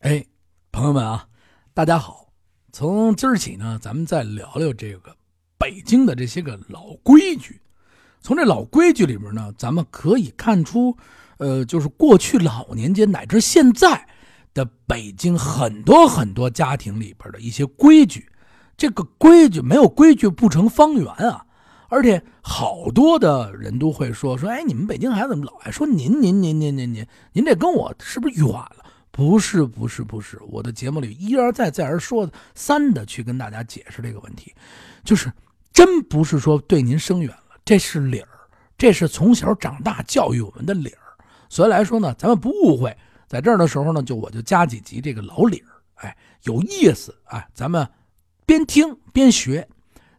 哎，朋友们啊，大家好！从今儿起呢，咱们再聊聊这个北京的这些个老规矩。从这老规矩里边呢，咱们可以看出，呃，就是过去老年间乃至现在的北京很多很多家庭里边的一些规矩。这个规矩没有规矩不成方圆啊！而且好多的人都会说说，哎，你们北京孩子怎么老爱说您您您您您您？您这跟我是不是远了？不是不是不是，我的节目里一而再再而说三的去跟大家解释这个问题，就是真不是说对您生远了，这是理儿，这是从小长大教育我们的理儿。所以来说呢，咱们不误会，在这儿的时候呢，就我就加几集这个老理儿，哎，有意思哎，咱们边听边学。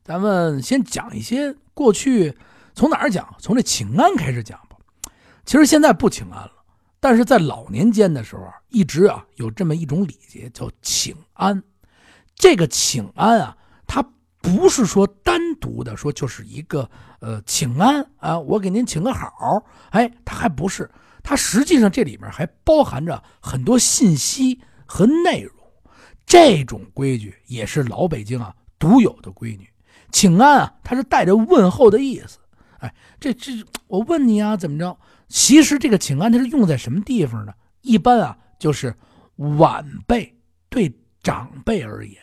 咱们先讲一些过去，从哪儿讲？从这请安开始讲吧。其实现在不请安了。但是在老年间的时候，一直啊有这么一种礼节叫请安。这个请安啊，它不是说单独的说就是一个呃请安啊，我给您请个好，哎，它还不是，它实际上这里面还包含着很多信息和内容。这种规矩也是老北京啊独有的规矩。请安啊，它是带着问候的意思。哎，这这我问你啊，怎么着？其实这个请安它是用在什么地方呢？一般啊，就是晚辈对长辈而言，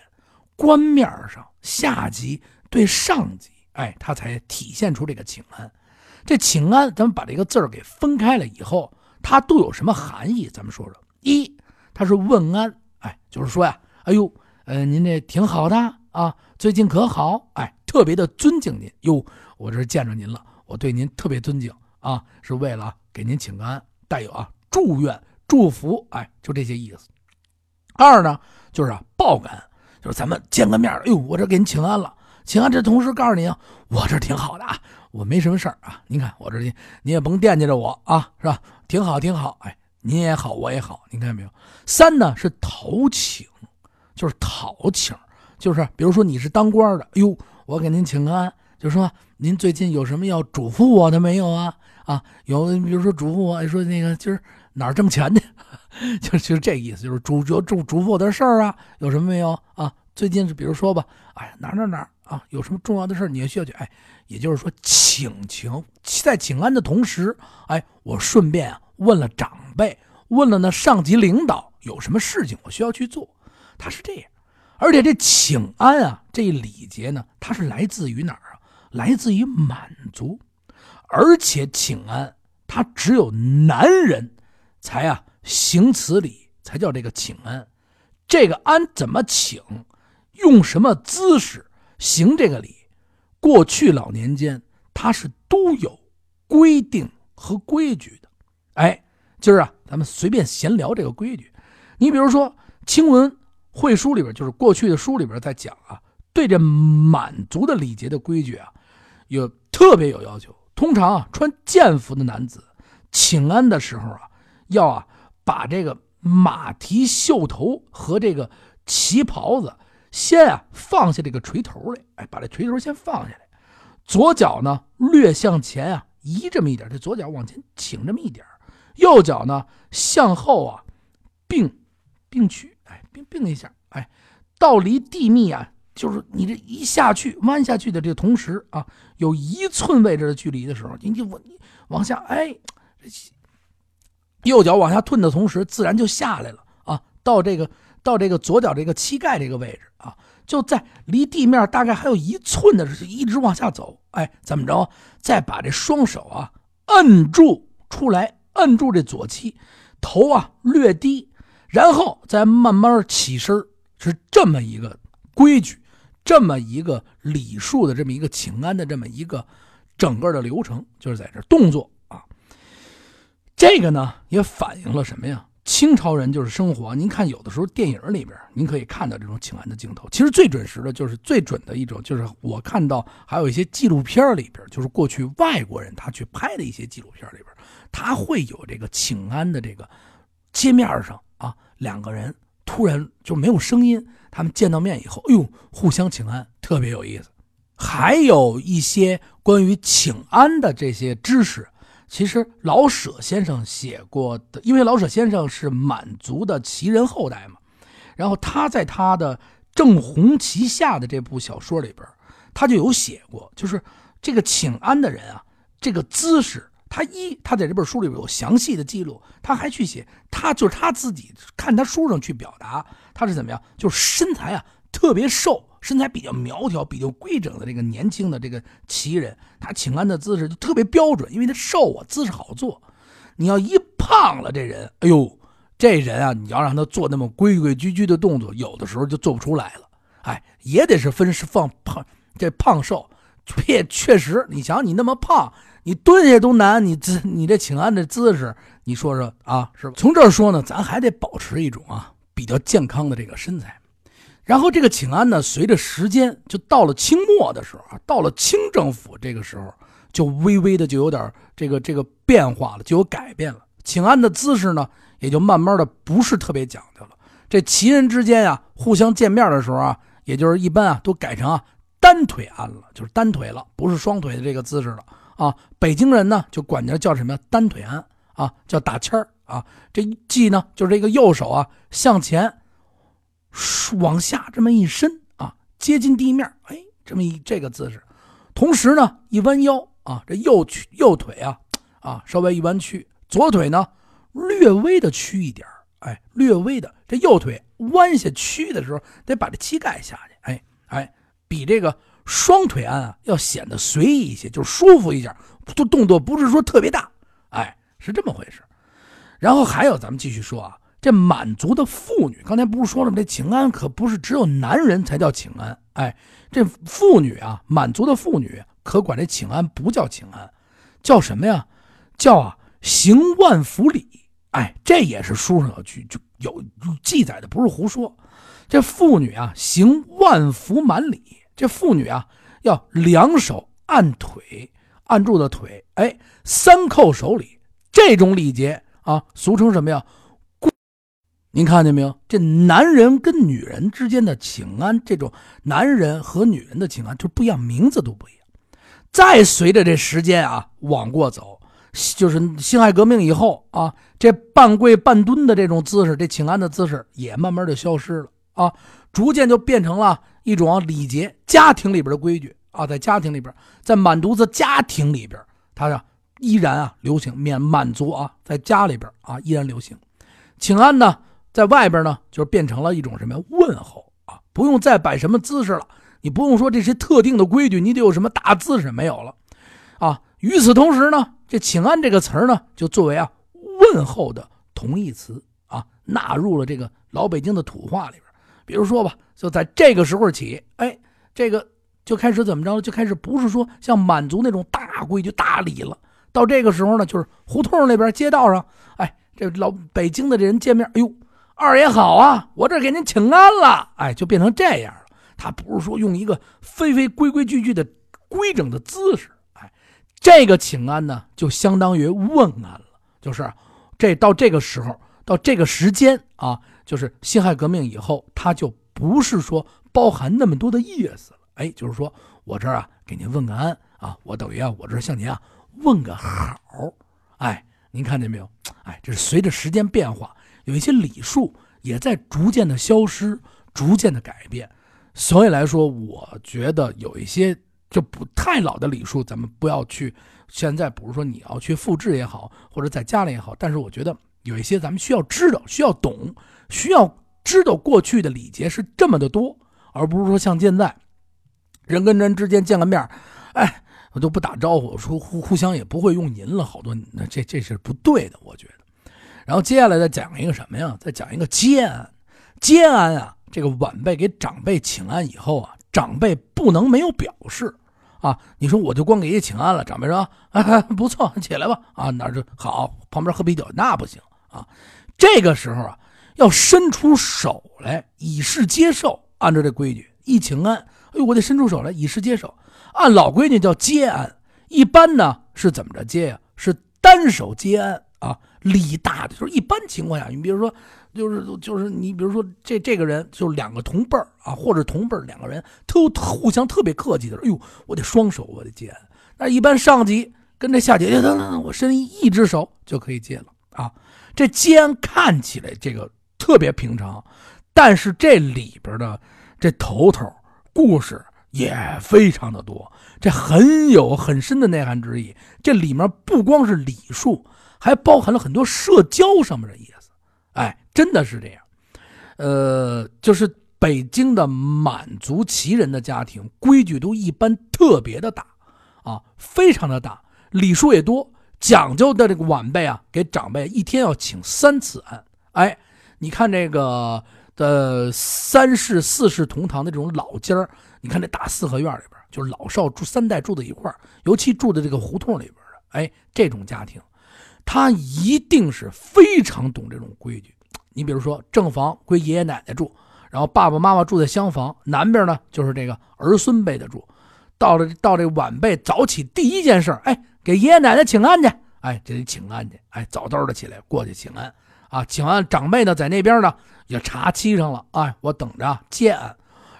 官面上下级对上级，哎，他才体现出这个请安。这请安，咱们把这个字儿给分开了以后，它都有什么含义？咱们说说。一，它是问安，哎，就是说呀，哎呦，呃，您这挺好的啊，最近可好？哎，特别的尊敬您。哟，我这见着您了，我对您特别尊敬。啊，是为了给您请安，带有啊祝愿、祝福，哎，就这些意思。二呢，就是啊报感，就是咱们见个面，哎呦，我这给您请安了，请安。这同时告诉您啊，我这挺好的啊，我没什么事儿啊。您看我这，您也甭惦记着我啊，是吧？挺好，挺好。哎，您也好，我也好，您看见没有？三呢是讨请，就是讨请，就是比如说你是当官的，哎呦，我给您请个安，就说您最近有什么要嘱咐我的没有啊？啊，有比如说嘱咐我说那个今儿哪儿挣钱去，就就是这意思，就是嘱嘱嘱嘱咐我的事儿啊，有什么没有啊？最近是比如说吧，哎，哪哪哪啊，有什么重要的事儿你也需要去，哎，也就是说请求在请安的同时，哎，我顺便啊问了长辈，问了那上级领导有什么事情我需要去做，他是这样，而且这请安啊这一礼节呢，它是来自于哪儿啊？来自于满族。而且请安，他只有男人，才啊行此礼，才叫这个请安。这个安怎么请，用什么姿势行这个礼？过去老年间，他是都有规定和规矩的。哎，今儿啊，咱们随便闲聊这个规矩。你比如说《清文会书》里边，就是过去的书里边在讲啊，对这满族的礼节的规矩啊，有特别有要求。通常啊，穿剑服的男子请安的时候啊，要啊把这个马蹄袖头和这个旗袍子先啊放下这个垂头来，哎，把这垂头先放下来，左脚呢略向前啊移这么一点，这左脚往前倾这么一点，右脚呢向后啊并并去，哎，并并一下，哎，到离地面啊。就是你这一下去弯下去的这同时啊，有一寸位置的距离的时候，你就往往下哎，右脚往下退的同时，自然就下来了啊。到这个到这个左脚这个膝盖这个位置啊，就在离地面大概还有一寸的时候，一直往下走。哎，怎么着？再把这双手啊摁住出来，摁住这左膝，头啊略低，然后再慢慢起身，是这么一个规矩。这么一个礼数的这么一个请安的这么一个整个的流程，就是在这动作啊。这个呢也反映了什么呀？清朝人就是生活。您看，有的时候电影里边您可以看到这种请安的镜头。其实最准时的，就是最准的一种，就是我看到还有一些纪录片里边，就是过去外国人他去拍的一些纪录片里边，他会有这个请安的这个街面上啊，两个人突然就没有声音。他们见到面以后，哎呦，互相请安，特别有意思。还有一些关于请安的这些知识，其实老舍先生写过的，因为老舍先生是满族的旗人后代嘛，然后他在他的《正红旗下》的这部小说里边，他就有写过，就是这个请安的人啊，这个姿势，他一他在这本书里边有详细的记录，他还去写，他就是他自己看他书上去表达，他是怎么样，就是身材啊特别瘦。身材比较苗条、比较规整的这个年轻的这个旗人，他请安的姿势就特别标准，因为他瘦啊，姿势好做。你要一胖了，这人，哎呦，这人啊，你要让他做那么规规矩矩的动作，有的时候就做不出来了。哎，也得是分是放胖这胖瘦，确确实，你想你那么胖，你蹲下都难，你姿你这请安的姿势，你说说啊，是吧？从这儿说呢，咱还得保持一种啊比较健康的这个身材。然后这个请安呢，随着时间就到了清末的时候啊，到了清政府这个时候，就微微的就有点这个这个变化了，就有改变了。请安的姿势呢，也就慢慢的不是特别讲究了。这旗人之间啊，互相见面的时候啊，也就是一般啊，都改成啊单腿安了，就是单腿了，不是双腿的这个姿势了啊。北京人呢，就管这叫什么呀？单腿安啊，叫打签儿啊。这记呢，就是这个右手啊向前。往下这么一伸啊，接近地面，哎，这么一这个姿势，同时呢，一弯腰啊，这右曲右腿啊啊稍微一弯曲，左腿呢略微的屈一点哎，略微的，这右腿弯下屈的时候，得把这膝盖下去，哎哎，比这个双腿啊要显得随意一些，就舒服一点，就动作不是说特别大，哎，是这么回事。然后还有，咱们继续说啊。这满族的妇女，刚才不是说了吗？这请安可不是只有男人才叫请安，哎，这妇女啊，满族的妇女可管这请安不叫请安，叫什么呀？叫啊行万福礼，哎，这也是书上有句就有记载的，不是胡说。这妇女啊行万福满礼，这妇女啊要两手按腿，按住的腿，哎，三叩手礼，这种礼节啊，俗称什么呀？您看见没有？这男人跟女人之间的请安，这种男人和女人的请安就不一样，名字都不一样。再随着这时间啊往过走，就是辛亥革命以后啊，这半跪半蹲的这种姿势，这请安的姿势也慢慢就消失了啊，逐渐就变成了一种礼节，家庭里边的规矩啊，在家庭里边，在满族的家庭里边，他呀依然啊流行。免满族啊，在家里边啊依然流行，请安呢。在外边呢，就变成了一种什么呀？问候啊，不用再摆什么姿势了。你不用说这些特定的规矩，你得有什么大姿势没有了，啊。与此同时呢，这“请安”这个词呢，就作为啊问候的同义词啊，纳入了这个老北京的土话里边。比如说吧，就在这个时候起，哎，这个就开始怎么着了？就开始不是说像满族那种大规矩、大礼了。到这个时候呢，就是胡同那边、街道上，哎，这老北京的这人见面，哎呦。二爷好啊，我这给您请安了，哎，就变成这样了。他不是说用一个非非规规矩矩的规整的姿势，哎，这个请安呢，就相当于问安了。就是这到这个时候，到这个时间啊，就是辛亥革命以后，他就不是说包含那么多的意思了。哎，就是说我这儿啊，给您问个安啊，我等于啊，我这向您啊问个好。哎，您看见没有？哎，这是随着时间变化。有一些礼数也在逐渐的消失，逐渐的改变，所以来说，我觉得有一些就不太老的礼数，咱们不要去。现在不是说你要去复制也好，或者在家里也好，但是我觉得有一些咱们需要知道、需要懂、需要知道过去的礼节是这么的多，而不是说像现在人跟人之间见个面，哎，都不打招呼，说互互相也不会用您了，好多那这这是不对的，我觉得。然后接下来再讲一个什么呀？再讲一个接安。接安啊，这个晚辈给长辈请安以后啊，长辈不能没有表示啊。你说我就光给爷请安了，长辈说啊 不错，起来吧啊，那就好，旁边喝啤酒那不行啊。这个时候啊，要伸出手来以示接受。按照这规矩，一请安，哎呦，我得伸出手来以示接受。按老规矩叫接安，一般呢是怎么着接呀？是单手接安啊。礼大的就是一般情况下，你比如说，就是就是你比如说这这个人就两个同辈儿啊，或者同辈两个人都互相特别客气的，哎呦，我得双手我得接。那一般上级跟这夏姐姐，等等，我伸一只手就可以接了啊。这肩看起来这个特别平常，但是这里边的这头头故事也非常的多，这很有很深的内涵之意。这里面不光是礼数，还包含了很多社交上面的意思。哎，真的是这样。呃，就是北京的满族旗人的家庭规矩都一般特别的大啊，非常的大，礼数也多，讲究的这个晚辈啊，给长辈一天要请三次安。哎，你看这个的三世四世同堂的这种老家你看这大四合院里边，就是老少住三代住在一块尤其住在这个胡同里边的，哎，这种家庭，他一定是非常懂这种规矩。你比如说，正房归爷爷奶奶住，然后爸爸妈妈住在厢房，南边呢就是这个儿孙辈的住。到了到这晚辈早起，第一件事，哎，给爷爷奶奶请安去，哎，这得请安去，哎，早早的起来过去请安啊，请完长辈呢在那边呢也茶沏上了，哎，我等着接安。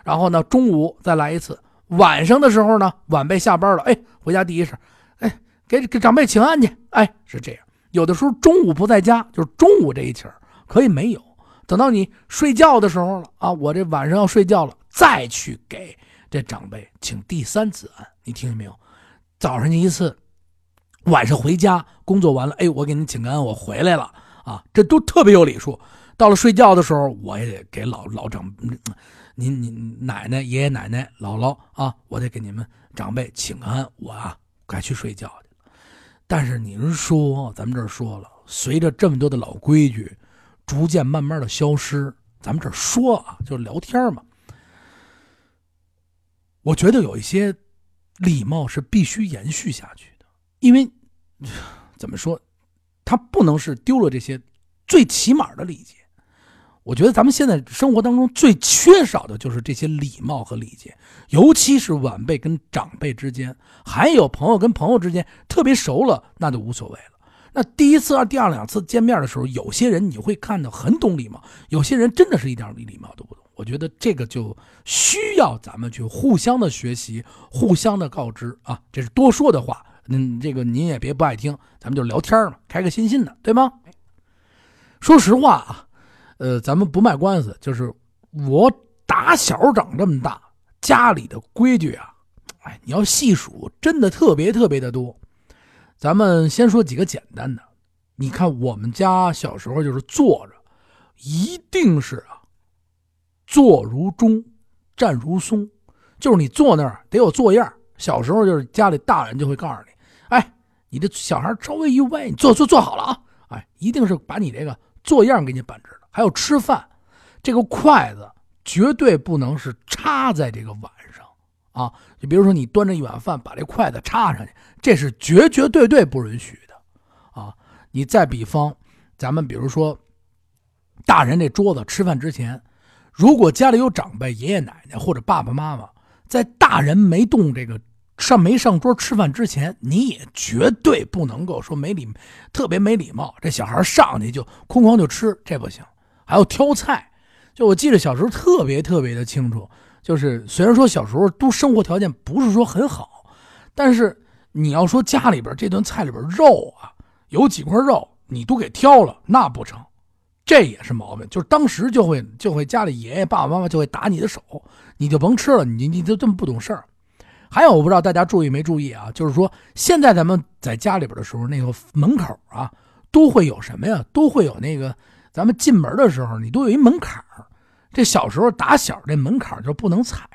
然后呢，中午再来一次，晚上的时候呢，晚辈下班了，哎，回家第一声，哎，给给长辈请安去，哎，是这样。有的时候中午不在家，就是中午这一起可以没有，等到你睡觉的时候了啊，我这晚上要睡觉了，再去给这长辈请第三次安。你听见没有？早上一次，晚上回家工作完了，哎，我给您请个安，我回来了啊，这都特别有礼数。到了睡觉的时候，我也得给老老长，您您奶奶、爷爷奶奶、姥姥啊，我得给你们长辈请安，我啊该去睡觉去了。但是您说，咱们这儿说了，随着这么多的老规矩。逐渐慢慢的消失，咱们这说啊，就是聊天嘛。我觉得有一些礼貌是必须延续下去的，因为怎么说，他不能是丢了这些最起码的礼节。我觉得咱们现在生活当中最缺少的就是这些礼貌和礼节，尤其是晚辈跟长辈之间，还有朋友跟朋友之间，特别熟了那就无所谓了。那第一次、二第二两次见面的时候，有些人你会看到很懂礼貌，有些人真的是一点礼貌都不懂。我觉得这个就需要咱们去互相的学习、互相的告知啊。这是多说的话，嗯，这个您也别不爱听，咱们就聊天嘛，开开心心的，对吗？说实话啊，呃，咱们不卖关子，就是我打小长这么大，家里的规矩啊，哎，你要细数，真的特别特别的多。咱们先说几个简单的，你看我们家小时候就是坐着，一定是啊，坐如钟，站如松，就是你坐那儿得有坐样。小时候就是家里大人就会告诉你，哎，你这小孩稍微一歪，你坐坐坐好了啊，哎，一定是把你这个坐样给你板直。还有吃饭，这个筷子绝对不能是插在这个碗上。啊，就比如说你端着一碗饭，把这筷子插上去，这是绝绝对对不允许的，啊！你再比方，咱们比如说，大人这桌子吃饭之前，如果家里有长辈、爷爷奶奶或者爸爸妈妈，在大人没动这个上没上桌吃饭之前，你也绝对不能够说没礼，特别没礼貌。这小孩上去就哐哐就吃，这不行。还有挑菜，就我记得小时候特别特别的清楚。就是虽然说小时候都生活条件不是说很好，但是你要说家里边这顿菜里边肉啊，有几块肉你都给挑了，那不成，这也是毛病。就是当时就会就会家里爷爷爸爸妈妈就会打你的手，你就甭吃了，你你就这么不懂事儿。还有我不知道大家注意没注意啊，就是说现在咱们在家里边的时候，那个门口啊都会有什么呀？都会有那个咱们进门的时候，你都有一门槛儿。这小时候打小这门槛就不能踩，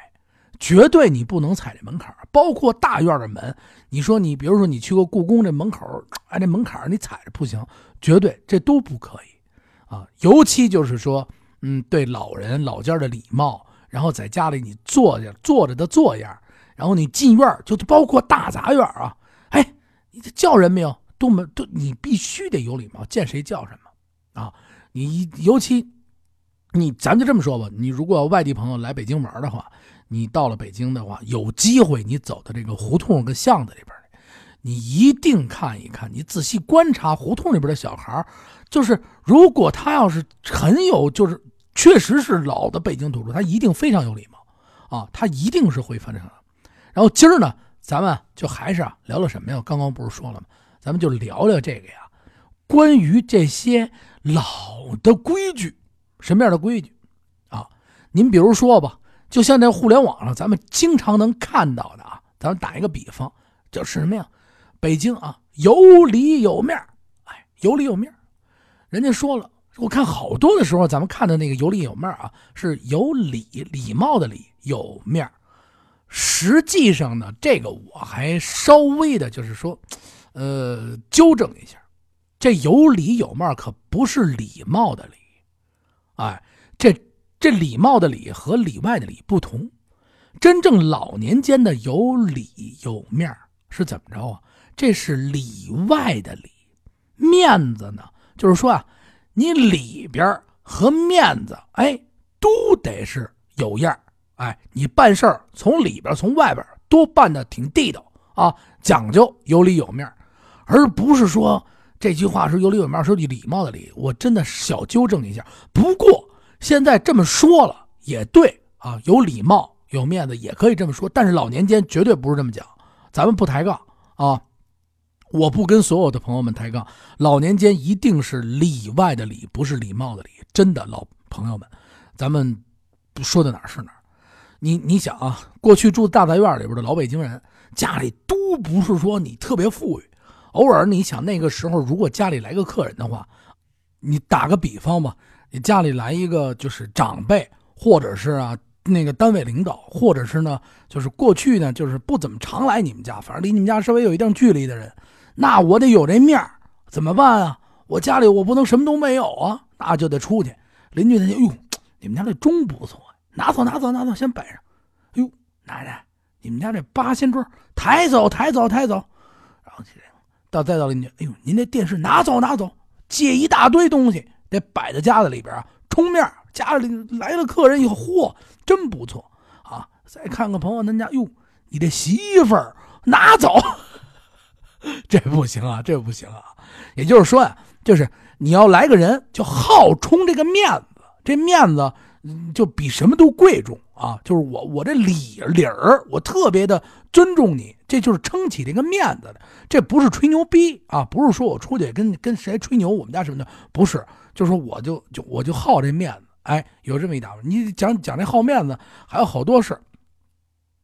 绝对你不能踩这门槛包括大院的门，你说你比如说你去过故宫这门口，哎，这门槛你踩着不行，绝对这都不可以啊。尤其就是说，嗯，对老人老家的礼貌，然后在家里你坐着坐着的坐样，然后你进院就包括大杂院啊，哎，你这叫人没有？都没都你必须得有礼貌，见谁叫什么啊？你尤其。你咱就这么说吧，你如果外地朋友来北京玩的话，你到了北京的话，有机会你走到这个胡同跟巷子里边你一定看一看，你仔细观察胡同里边的小孩就是如果他要是很有，就是确实是老的北京土著，他一定非常有礼貌啊，他一定是会翻这个。然后今儿呢，咱们就还是啊聊聊什么呀？刚刚不是说了吗？咱们就聊聊这个呀，关于这些老的规矩，什么样的规矩啊？您比如说吧，就像在互联网上咱们经常能看到的啊，咱们打一个比方，就是什么呀？北京啊，有里有面哎，有里有面人家说了，我看好多的时候，咱们看的那个有里有面啊，是有礼礼貌的礼，有面实际上呢，这个我还稍微的，就是说。呃，纠正一下，这有礼有面可不是礼貌的礼，哎，这这礼貌的礼和里外的礼不同。真正老年间的有礼有面是怎么着啊？这是里外的礼，面子呢，就是说啊，你里边和面子，哎，都得是有样哎，你办事儿从里边从外边都办的挺地道啊，讲究有里有面而不是说这句话是有礼有面，说句礼貌的礼。我真的小纠正一下。不过现在这么说了也对啊，有礼貌有面子也可以这么说。但是老年间绝对不是这么讲，咱们不抬杠啊！我不跟所有的朋友们抬杠，老年间一定是里外的礼，不是礼貌的礼。真的，老朋友们，咱们说的哪是哪你你想啊，过去住大杂院里边的老北京人，家里都不是说你特别富裕。偶尔你想那个时候，如果家里来个客人的话，你打个比方吧，你家里来一个就是长辈，或者是啊那个单位领导，或者是呢就是过去呢就是不怎么常来你们家，反正离你们家稍微有一定距离的人，那我得有这面怎么办啊？我家里我不能什么都没有啊，那就得出去。邻居他就哟，你们家这钟不错，拿走拿走拿走，先摆上。哎呦，奶奶，你们家这八仙桌抬走抬走抬走，到再到邻居，哎呦，您这电视拿走拿走，借一大堆东西得摆在家里边啊，冲面家里来了客人以后，嚯，真不错啊！再看看朋友咱家，哟，你这媳妇儿拿走，这不行啊，这不行啊！也就是说呀，就是你要来个人，就好冲这个面子，这面子就比什么都贵重。啊，就是我，我这理理儿，我特别的尊重你，这就是撑起这个面子的，这不是吹牛逼啊，不是说我出去跟跟谁吹牛，我们家什么的，不是，就是说我就就我就好这面子，哎，有这么一打你讲讲这好面子，还有好多事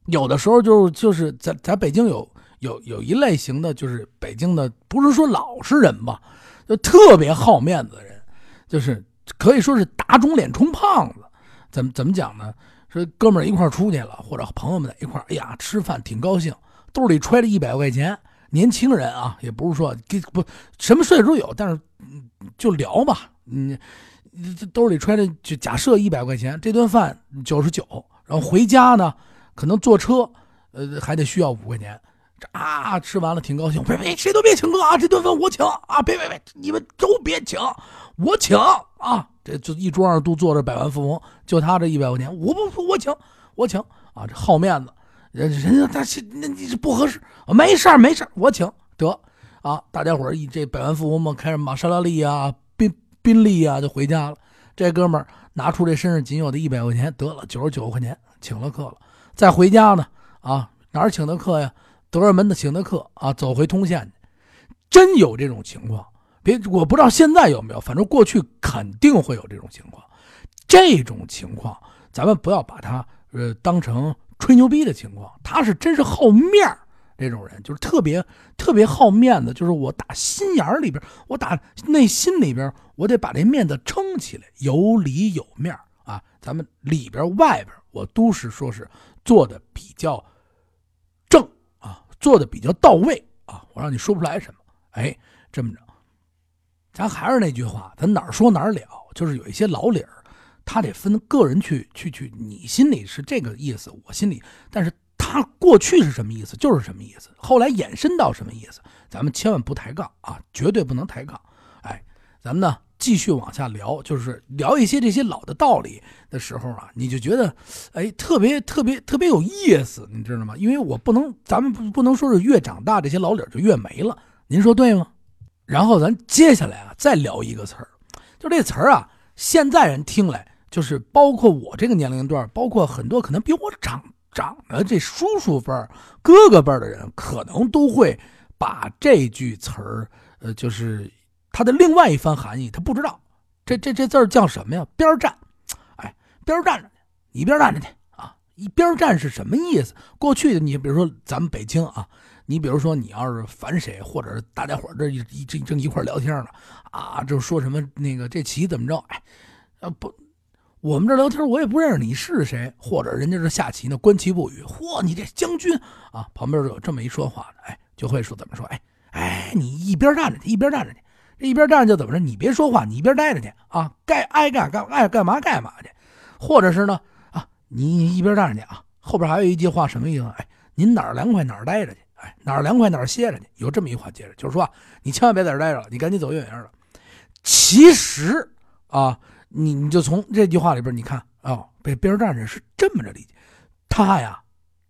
有的时候就就是在在北京有有有一类型的，就是北京的，不是说老实人吧，就特别好面子的人，就是可以说是打肿脸充胖子，怎么怎么讲呢？说哥们儿一块出去了，或者朋友们在一块哎呀，吃饭挺高兴，兜里揣着一百块钱。年轻人啊，也不是说给不什么岁数都有，但是就聊吧。你，这兜里揣着就假设一百块钱，这顿饭九十九，然后回家呢，可能坐车，呃，还得需要五块钱。这啊，吃完了挺高兴，别别，谁都别请客啊，这顿饭我请啊，别别别，你们都别请，我请啊。这就一桌上都坐着百万富翁，就他这一百块钱，我不我请我请啊！这好面子，人人家他是那你是不合适，没事没事我请得啊！大家伙一这百万富翁们开着玛莎拉蒂啊、宾宾利啊就回家了。这哥们儿拿出这身上仅有的一百块钱，得了九十九块钱请了客了。再回家呢啊，哪儿请的客呀？德尔门的请的客啊，走回通县去，真有这种情况。别，我不知道现在有没有，反正过去肯定会有这种情况。这种情况，咱们不要把它呃当成吹牛逼的情况。他是真是好面这种人就是特别特别好面子，就是我打心眼里边，我打内心里边，我得把这面子撑起来，有里有面啊。咱们里边外边，我都是说是做的比较正啊，做的比较到位啊。我让你说不出来什么，哎，这么着。咱还是那句话，咱哪儿说哪儿了，就是有一些老理儿，他得分个人去去去，你心里是这个意思，我心里，但是他过去是什么意思，就是什么意思，后来延伸到什么意思，咱们千万不抬杠啊，绝对不能抬杠。哎，咱们呢继续往下聊，就是聊一些这些老的道理的时候啊，你就觉得哎特别特别特别有意思，你知道吗？因为我不能，咱们不不能说是越长大这些老理儿就越没了，您说对吗？然后咱接下来啊，再聊一个词儿，就这词儿啊，现在人听来就是包括我这个年龄段，包括很多可能比我长长的这叔叔辈儿、哥哥辈儿的人，可能都会把这句词儿，呃，就是它的另外一番含义，他不知道。这这这字儿叫什么呀？边站，哎，边站着去，一边站着去啊！一边站是什么意思？过去你比如说咱们北京啊，你比如说你要是烦谁，或者是大家伙这一一正一块聊天呢，啊，就说什么那个这棋怎么着？哎，呃不，我们这聊天我也不认识你是谁，或者人家是下棋呢，观棋不语。嚯，你这将军啊，旁边有这么一说话的，哎，就会说怎么说？哎哎，你一边站着去，一边站着去。这一边站着就怎么着？你别说话，你一边待着去啊！该爱干干爱干嘛干嘛去，或者是呢啊，你一边站着去啊。后边还有一句话什么意思？哎，您哪儿凉快哪儿待着去，哎，哪儿凉快哪儿歇着去。有这么一话接着，就是说你千万别在这待着了，你赶紧走远远的。其实啊，你你就从这句话里边你看啊，被边站着是这么着理解，他呀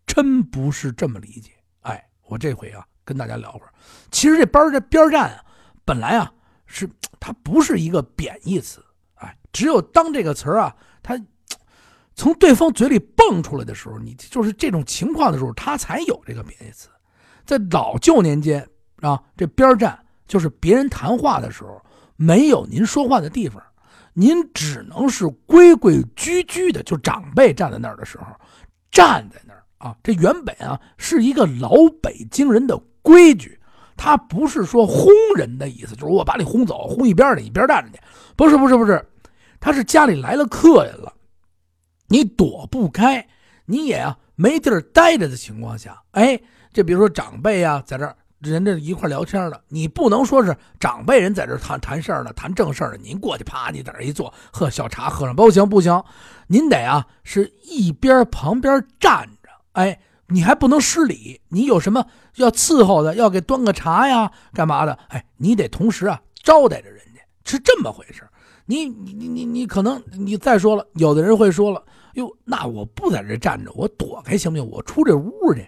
真不是这么理解。哎，我这回啊跟大家聊会儿，其实这边这边站啊，本来啊。是，它不是一个贬义词，哎，只有当这个词啊，它从对方嘴里蹦出来的时候，你就是这种情况的时候，它才有这个贬义词。在老旧年间啊，这边站就是别人谈话的时候没有您说话的地方，您只能是规规矩矩的，就长辈站在那儿的时候站在那儿啊。这原本啊是一个老北京人的规矩。他不是说轰人的意思，就是我把你轰走，轰一边去，一边站着去。不是，不是，不是，他是家里来了客人了，你躲不开，你也啊没地儿待着的情况下，哎，这比如说长辈啊，在这人家一块聊天的，你不能说是长辈人在这谈谈事儿呢，谈正事儿呢，您过去啪，你在这一坐，喝小茶，喝上不行不行，您得啊是一边旁边站着，哎。你还不能失礼，你有什么要伺候的，要给端个茶呀，干嘛的？哎，你得同时啊招待着人家，是这么回事。你你你你你可能你再说了，有的人会说了，哟，那我不在这站着，我躲开行不行？我出这屋去。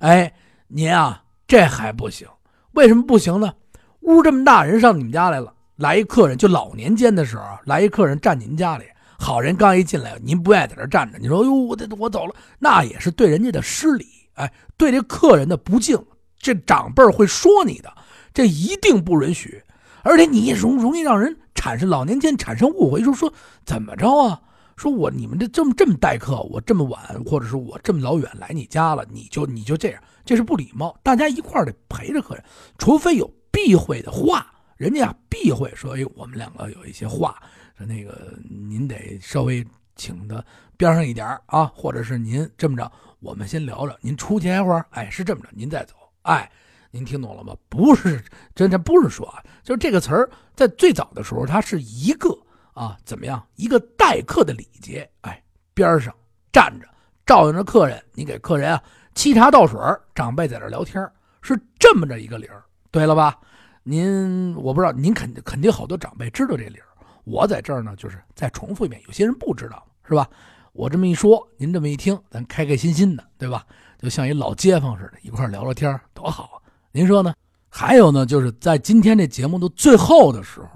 哎，您啊，这还不行。为什么不行呢？屋这么大，人上你们家来了，来一客人，就老年间的时候，来一客人站您家里。好人刚一进来，您不愿意在这站着，你说哟，我得我走了，那也是对人家的失礼，哎，对这客人的不敬，这长辈会说你的，这一定不允许，而且你也容容易让人产生老年间产生误会，说说怎么着啊？说我你们这这么这么待客，我这么晚，或者是我这么老远来你家了，你就你就这样，这是不礼貌。大家一块得陪着客人，除非有避讳的话，人家避讳说，哎，我们两个有一些话。那个，您得稍微请他边上一点啊，或者是您这么着，我们先聊着，您出去一会儿，哎，是这么着，您再走，哎，您听懂了吗？不是，真的不是说啊，就是这个词儿在最早的时候，它是一个啊，怎么样，一个待客的礼节，哎，边上站着照应着客人，你给客人啊沏茶倒水，长辈在这聊天，是这么着一个理儿，对了吧？您我不知道，您肯肯定好多长辈知道这理儿。我在这儿呢，就是再重复一遍，有些人不知道，是吧？我这么一说，您这么一听，咱开开心心的，对吧？就像一老街坊似的，一块聊聊天，多好啊！您说呢？还有呢，就是在今天这节目的最后的时候，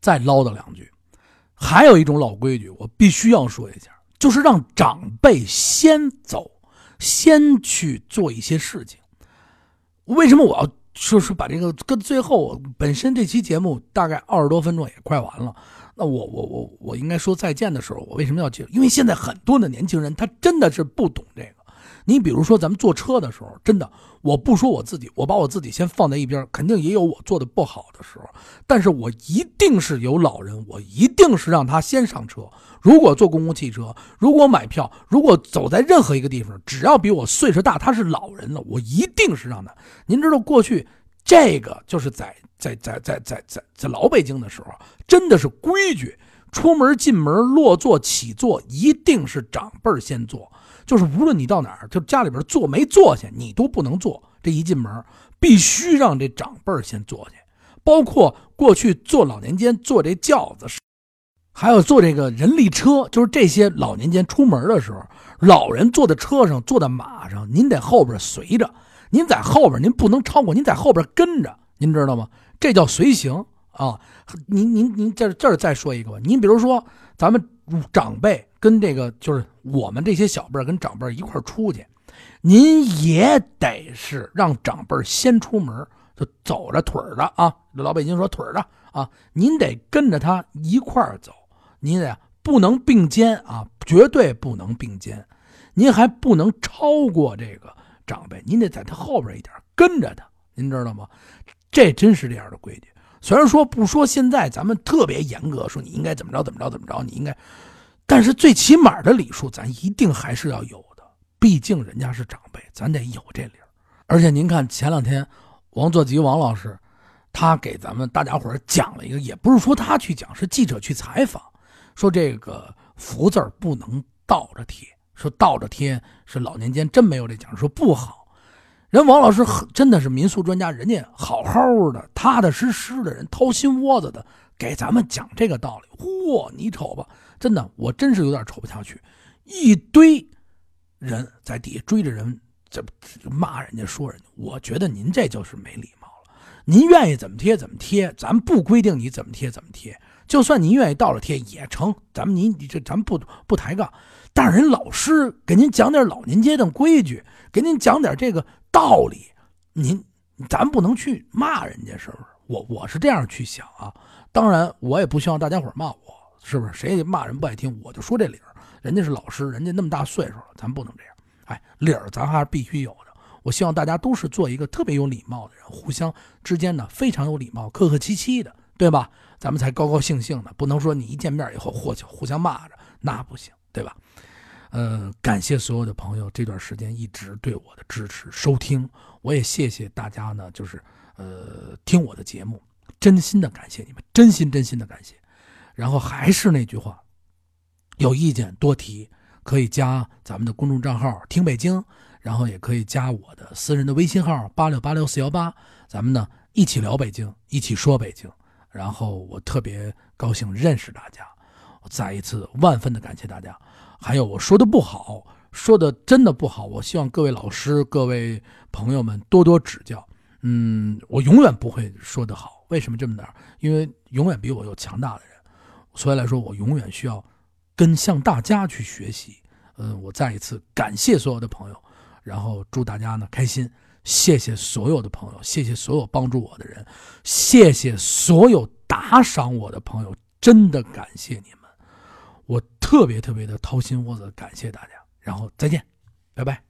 再唠叨两句。还有一种老规矩，我必须要说一下，就是让长辈先走，先去做一些事情。为什么我要说是把这个跟最后？本身这期节目大概二十多分钟，也快完了。那我我我我应该说再见的时候，我为什么要去？因为现在很多的年轻人他真的是不懂这个。你比如说咱们坐车的时候，真的，我不说我自己，我把我自己先放在一边，肯定也有我做的不好的时候。但是我一定是有老人，我一定是让他先上车。如果坐公共汽车，如果买票，如果走在任何一个地方，只要比我岁数大，他是老人了，我一定是让他。您知道过去这个就是在。在在在在在在老北京的时候，真的是规矩，出门进门落座起坐一定是长辈先坐，就是无论你到哪儿，就家里边坐没坐下，你都不能坐。这一进门必须让这长辈先坐下，包括过去坐老年间坐这轿子，还有坐这个人力车，就是这些老年间出门的时候，老人坐在车上，坐在马上，您得后边随着，您在后边您不能超过，您在后边跟着，您知道吗？这叫随行啊！您您您这这再说一个吧。您比如说，咱们长辈跟这个就是我们这些小辈儿跟长辈儿一块儿出去，您也得是让长辈儿先出门，就走着腿儿的啊。老北京说腿儿的啊，您得跟着他一块儿走，您得不能并肩啊，绝对不能并肩。您还不能超过这个长辈，您得在他后边一点跟着他，您知道吗？这真是这样的规矩。虽然说不说现在咱们特别严格，说你应该怎么着怎么着怎么着，你应该，但是最起码的礼数咱一定还是要有的。毕竟人家是长辈，咱得有这理儿。而且您看前两天王作吉王老师，他给咱们大家伙讲了一个，也不是说他去讲，是记者去采访，说这个福字不能倒着贴，说倒着贴是老年间真没有这讲，说不好。人王老师真的是民俗专家，人家好好的、踏踏实实的人，掏心窝子的给咱们讲这个道理。嚯，你瞅吧，真的，我真是有点瞅不下去。一堆人在底下追着人，这骂人家、说人家。我觉得您这就是没礼貌了。您愿意怎么贴怎么贴，咱不规定你怎么贴怎么贴。就算您愿意倒着贴也成，咱们您这咱们不不抬杠。但是人老师给您讲点老年间的规矩，给您讲点这个。道理，您咱不能去骂人家，是不是？我我是这样去想啊。当然，我也不希望大家伙骂我，是不是？谁骂人不爱听，我就说这理儿。人家是老师，人家那么大岁数了，咱不能这样。哎，理儿咱还是必须有的。我希望大家都是做一个特别有礼貌的人，互相之间呢非常有礼貌，客客气气的，对吧？咱们才高高兴兴的，不能说你一见面以后或互相骂着，那不行，对吧？呃，感谢所有的朋友这段时间一直对我的支持收听，我也谢谢大家呢，就是呃听我的节目，真心的感谢你们，真心真心的感谢。然后还是那句话，有意见多提，可以加咱们的公众账号听北京，然后也可以加我的私人的微信号八六八六四幺八，咱们呢一起聊北京，一起说北京。然后我特别高兴认识大家，我再一次万分的感谢大家。还有我说的不好，说的真的不好，我希望各位老师、各位朋友们多多指教。嗯，我永远不会说的好，为什么这么点？因为永远比我有强大的人，所以来说，我永远需要跟向大家去学习。嗯，我再一次感谢所有的朋友，然后祝大家呢开心。谢谢所有的朋友，谢谢所有帮助我的人，谢谢所有打赏我的朋友，真的感谢你们。我特别特别的掏心窝子，感谢大家，然后再见，拜拜。